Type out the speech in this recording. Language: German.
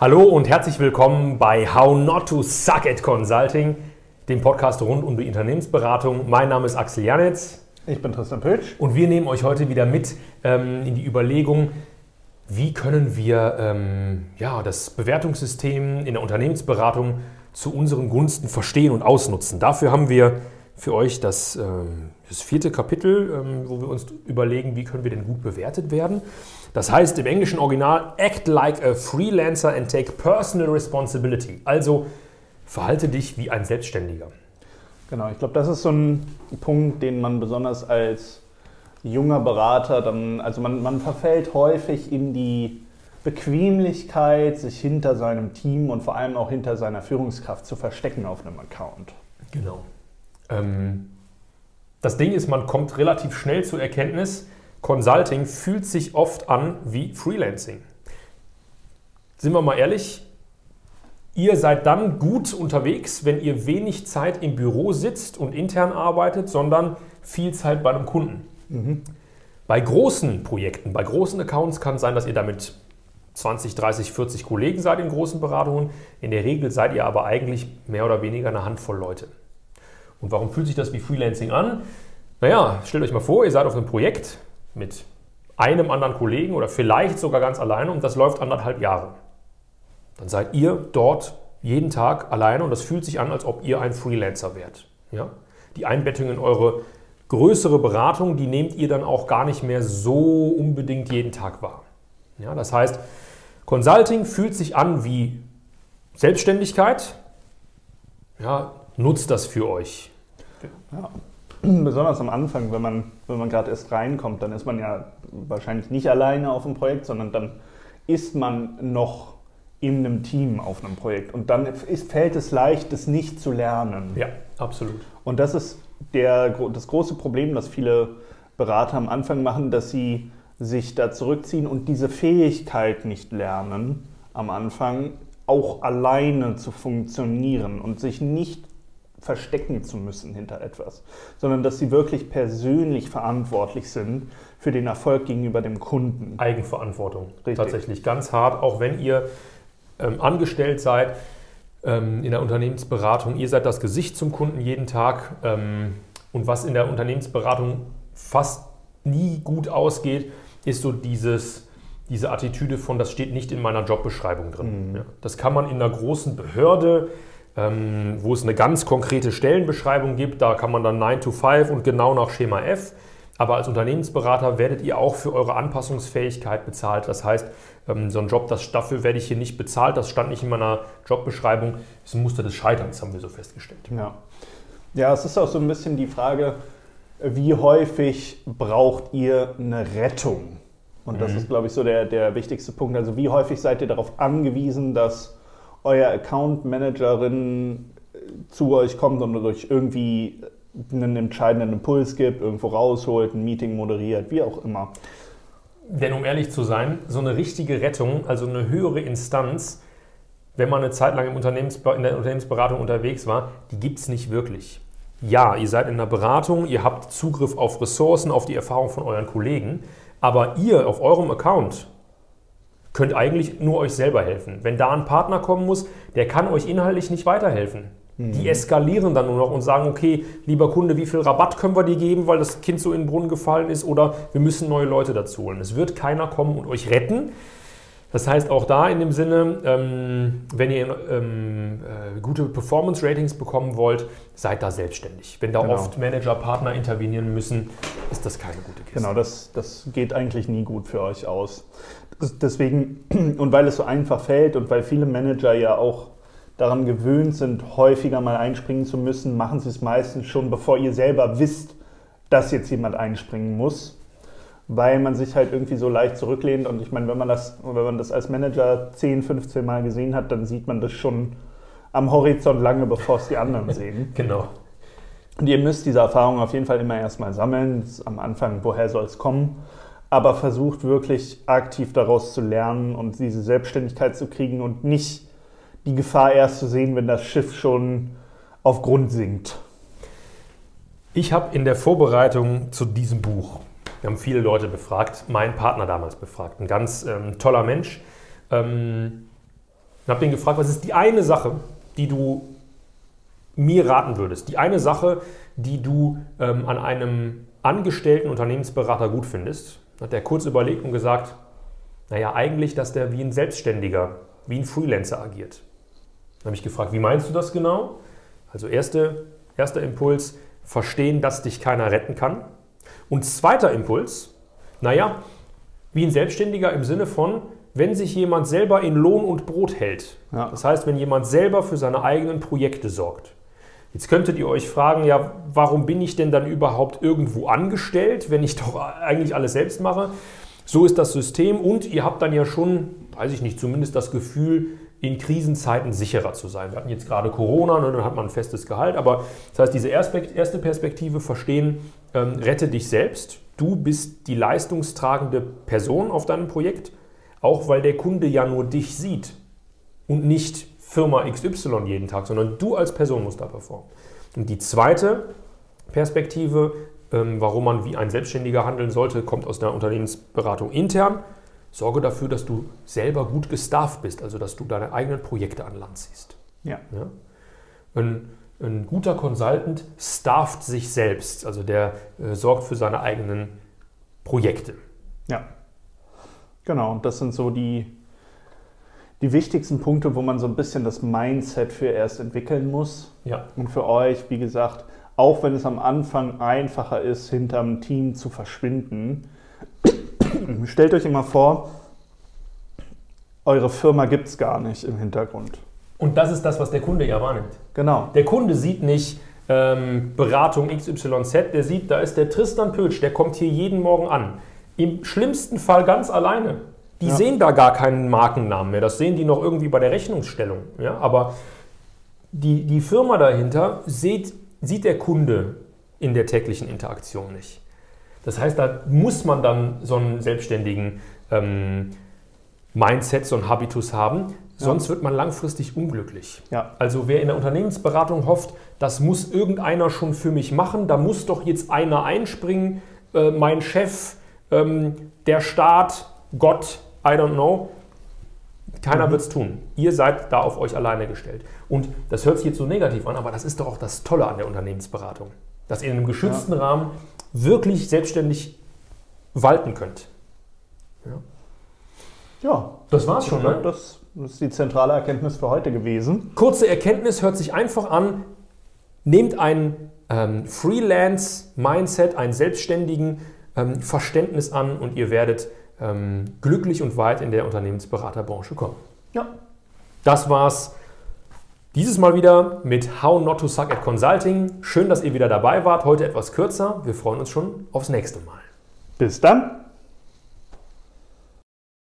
Hallo und herzlich willkommen bei How Not to Suck at Consulting, dem Podcast rund um die Unternehmensberatung. Mein Name ist Axel Janitz. Ich bin Tristan Pölsch. Und wir nehmen euch heute wieder mit ähm, in die Überlegung, wie können wir ähm, ja, das Bewertungssystem in der Unternehmensberatung zu unseren Gunsten verstehen und ausnutzen. Dafür haben wir für euch das, ähm, das vierte Kapitel, ähm, wo wir uns überlegen, wie können wir denn gut bewertet werden. Das heißt im englischen Original, act like a freelancer and take personal responsibility. Also verhalte dich wie ein Selbstständiger. Genau, ich glaube, das ist so ein Punkt, den man besonders als junger Berater dann, also man, man verfällt häufig in die Bequemlichkeit, sich hinter seinem Team und vor allem auch hinter seiner Führungskraft zu verstecken auf einem Account. Genau. Ähm, das Ding ist, man kommt relativ schnell zur Erkenntnis, Consulting fühlt sich oft an wie Freelancing. Sind wir mal ehrlich, ihr seid dann gut unterwegs, wenn ihr wenig Zeit im Büro sitzt und intern arbeitet, sondern viel Zeit bei einem Kunden. Mhm. Bei großen Projekten, bei großen Accounts kann es sein, dass ihr damit 20, 30, 40 Kollegen seid in großen Beratungen. In der Regel seid ihr aber eigentlich mehr oder weniger eine Handvoll Leute. Und warum fühlt sich das wie Freelancing an? Naja, stellt euch mal vor, ihr seid auf einem Projekt mit einem anderen Kollegen oder vielleicht sogar ganz alleine und das läuft anderthalb Jahre. Dann seid ihr dort jeden Tag alleine und das fühlt sich an, als ob ihr ein Freelancer wärt. Ja? Die Einbettung in eure größere Beratung, die nehmt ihr dann auch gar nicht mehr so unbedingt jeden Tag wahr. Ja, das heißt, Consulting fühlt sich an wie Selbstständigkeit. Ja, nutzt das für euch. Ja, besonders am Anfang, wenn man, wenn man gerade erst reinkommt, dann ist man ja wahrscheinlich nicht alleine auf dem Projekt, sondern dann ist man noch in einem Team auf einem Projekt. Und dann ist, fällt es leicht, das nicht zu lernen. Ja, absolut. Und das ist der, das große Problem, das viele Berater am Anfang machen, dass sie sich da zurückziehen und diese Fähigkeit nicht lernen, am Anfang auch alleine zu funktionieren und sich nicht verstecken zu müssen hinter etwas, sondern dass sie wirklich persönlich verantwortlich sind für den Erfolg gegenüber dem Kunden. Eigenverantwortung, Richtig. tatsächlich ganz hart, auch wenn ihr ähm, angestellt seid ähm, in der Unternehmensberatung, ihr seid das Gesicht zum Kunden jeden Tag ähm, und was in der Unternehmensberatung fast nie gut ausgeht, ist so dieses diese Attitüde von, das steht nicht in meiner Jobbeschreibung drin. Mhm. Ja, das kann man in einer großen Behörde, ähm, wo es eine ganz konkrete Stellenbeschreibung gibt. Da kann man dann 9 to 5 und genau nach Schema F. Aber als Unternehmensberater werdet ihr auch für eure Anpassungsfähigkeit bezahlt. Das heißt, ähm, so ein Job, das, dafür werde ich hier nicht bezahlt, das stand nicht in meiner Jobbeschreibung. Das ist ein Muster des Scheiterns, haben wir so festgestellt. Ja. ja, es ist auch so ein bisschen die Frage, wie häufig braucht ihr eine Rettung? Und das mhm. ist, glaube ich, so der, der wichtigste Punkt. Also wie häufig seid ihr darauf angewiesen, dass euer Account Managerin äh, zu euch kommt und euch irgendwie einen entscheidenden Impuls gibt, irgendwo rausholt, ein Meeting moderiert, wie auch immer. Denn um ehrlich zu sein, so eine richtige Rettung, also eine höhere Instanz, wenn man eine Zeit lang im in der Unternehmensberatung unterwegs war, die gibt es nicht wirklich. Ja, ihr seid in der Beratung, ihr habt Zugriff auf Ressourcen, auf die Erfahrung von euren Kollegen, aber ihr auf eurem Account könnt eigentlich nur euch selber helfen. Wenn da ein Partner kommen muss, der kann euch inhaltlich nicht weiterhelfen. Mhm. Die eskalieren dann nur noch und sagen, okay, lieber Kunde, wie viel Rabatt können wir dir geben, weil das Kind so in den Brunnen gefallen ist oder wir müssen neue Leute dazu holen. Es wird keiner kommen und euch retten. Das heißt, auch da in dem Sinne, ähm, wenn ihr ähm, äh, gute Performance-Ratings bekommen wollt, seid da selbstständig. Wenn da genau. oft Manager, Partner intervenieren müssen, ist das keine gute Kiste. Genau, das, das geht eigentlich nie gut für euch aus. Deswegen, und weil es so einfach fällt und weil viele Manager ja auch daran gewöhnt sind, häufiger mal einspringen zu müssen, machen sie es meistens schon, bevor ihr selber wisst, dass jetzt jemand einspringen muss weil man sich halt irgendwie so leicht zurücklehnt. Und ich meine, wenn man das, wenn man das als Manager 10, 15 Mal gesehen hat, dann sieht man das schon am Horizont lange, bevor es die anderen sehen. genau. Und ihr müsst diese Erfahrung auf jeden Fall immer erstmal sammeln. Am Anfang, woher soll es kommen? Aber versucht wirklich aktiv daraus zu lernen und diese Selbstständigkeit zu kriegen und nicht die Gefahr erst zu sehen, wenn das Schiff schon auf Grund sinkt. Ich habe in der Vorbereitung zu diesem Buch wir haben viele Leute befragt, meinen Partner damals befragt, ein ganz ähm, toller Mensch. Ähm, und habe den gefragt, was ist die eine Sache, die du mir raten würdest? Die eine Sache, die du ähm, an einem angestellten Unternehmensberater gut findest? Hat er kurz überlegt und gesagt, naja, eigentlich, dass der wie ein Selbstständiger, wie ein Freelancer agiert. Dann habe ich gefragt, wie meinst du das genau? Also erste, erster Impuls, verstehen, dass dich keiner retten kann. Und zweiter Impuls, naja, wie ein Selbstständiger im Sinne von, wenn sich jemand selber in Lohn und Brot hält. Ja. Das heißt, wenn jemand selber für seine eigenen Projekte sorgt. Jetzt könntet ihr euch fragen, ja, warum bin ich denn dann überhaupt irgendwo angestellt, wenn ich doch eigentlich alles selbst mache? So ist das System und ihr habt dann ja schon, weiß ich nicht, zumindest das Gefühl, in Krisenzeiten sicherer zu sein. Wir hatten jetzt gerade Corona, ne, dann hat man ein festes Gehalt, aber das heißt, diese erste Perspektive verstehen, ähm, rette dich selbst. Du bist die leistungstragende Person auf deinem Projekt, auch weil der Kunde ja nur dich sieht und nicht Firma XY jeden Tag, sondern du als Person musst da performen. Und die zweite Perspektive, ähm, warum man wie ein Selbstständiger handeln sollte, kommt aus der Unternehmensberatung intern. Sorge dafür, dass du selber gut gestafft bist, also dass du deine eigenen Projekte an Land ziehst. Ja. ja? Ein, ein, guter Consultant stafft sich selbst, also der äh, sorgt für seine eigenen Projekte. Ja. Genau, und das sind so die, die wichtigsten Punkte, wo man so ein bisschen das Mindset für erst entwickeln muss. Ja. Und für euch, wie gesagt, auch wenn es am Anfang einfacher ist, hinterm Team zu verschwinden, stellt euch immer vor, eure Firma gibt es gar nicht im Hintergrund. Und das ist das, was der Kunde ja wahrnimmt. Genau. Der Kunde sieht nicht ähm, Beratung XYZ, der sieht, da ist der Tristan Pötsch, der kommt hier jeden Morgen an. Im schlimmsten Fall ganz alleine. Die ja. sehen da gar keinen Markennamen mehr. Das sehen die noch irgendwie bei der Rechnungsstellung. Ja? Aber die, die Firma dahinter sieht, sieht der Kunde in der täglichen Interaktion nicht. Das heißt, da muss man dann so einen selbstständigen ähm, Mindset, so einen Habitus haben. Sonst wird man langfristig unglücklich. Ja. Also wer in der Unternehmensberatung hofft, das muss irgendeiner schon für mich machen, da muss doch jetzt einer einspringen, äh, mein Chef, ähm, der Staat, Gott, I don't know. Keiner mhm. wird es tun. Ihr seid da auf euch alleine gestellt. Und das hört sich jetzt so negativ an, aber das ist doch auch das Tolle an der Unternehmensberatung. Dass ihr in einem geschützten ja. Rahmen wirklich selbstständig walten könnt. Ja, ja das war's schon. Ne? Das, ist die zentrale Erkenntnis für heute gewesen. Kurze Erkenntnis hört sich einfach an. Nehmt ein ähm, Freelance-Mindset, ein selbstständigen ähm, Verständnis an und ihr werdet ähm, glücklich und weit in der Unternehmensberaterbranche kommen. Ja. Das war's dieses Mal wieder mit How Not to Suck at Consulting. Schön, dass ihr wieder dabei wart. Heute etwas kürzer. Wir freuen uns schon aufs nächste Mal. Bis dann.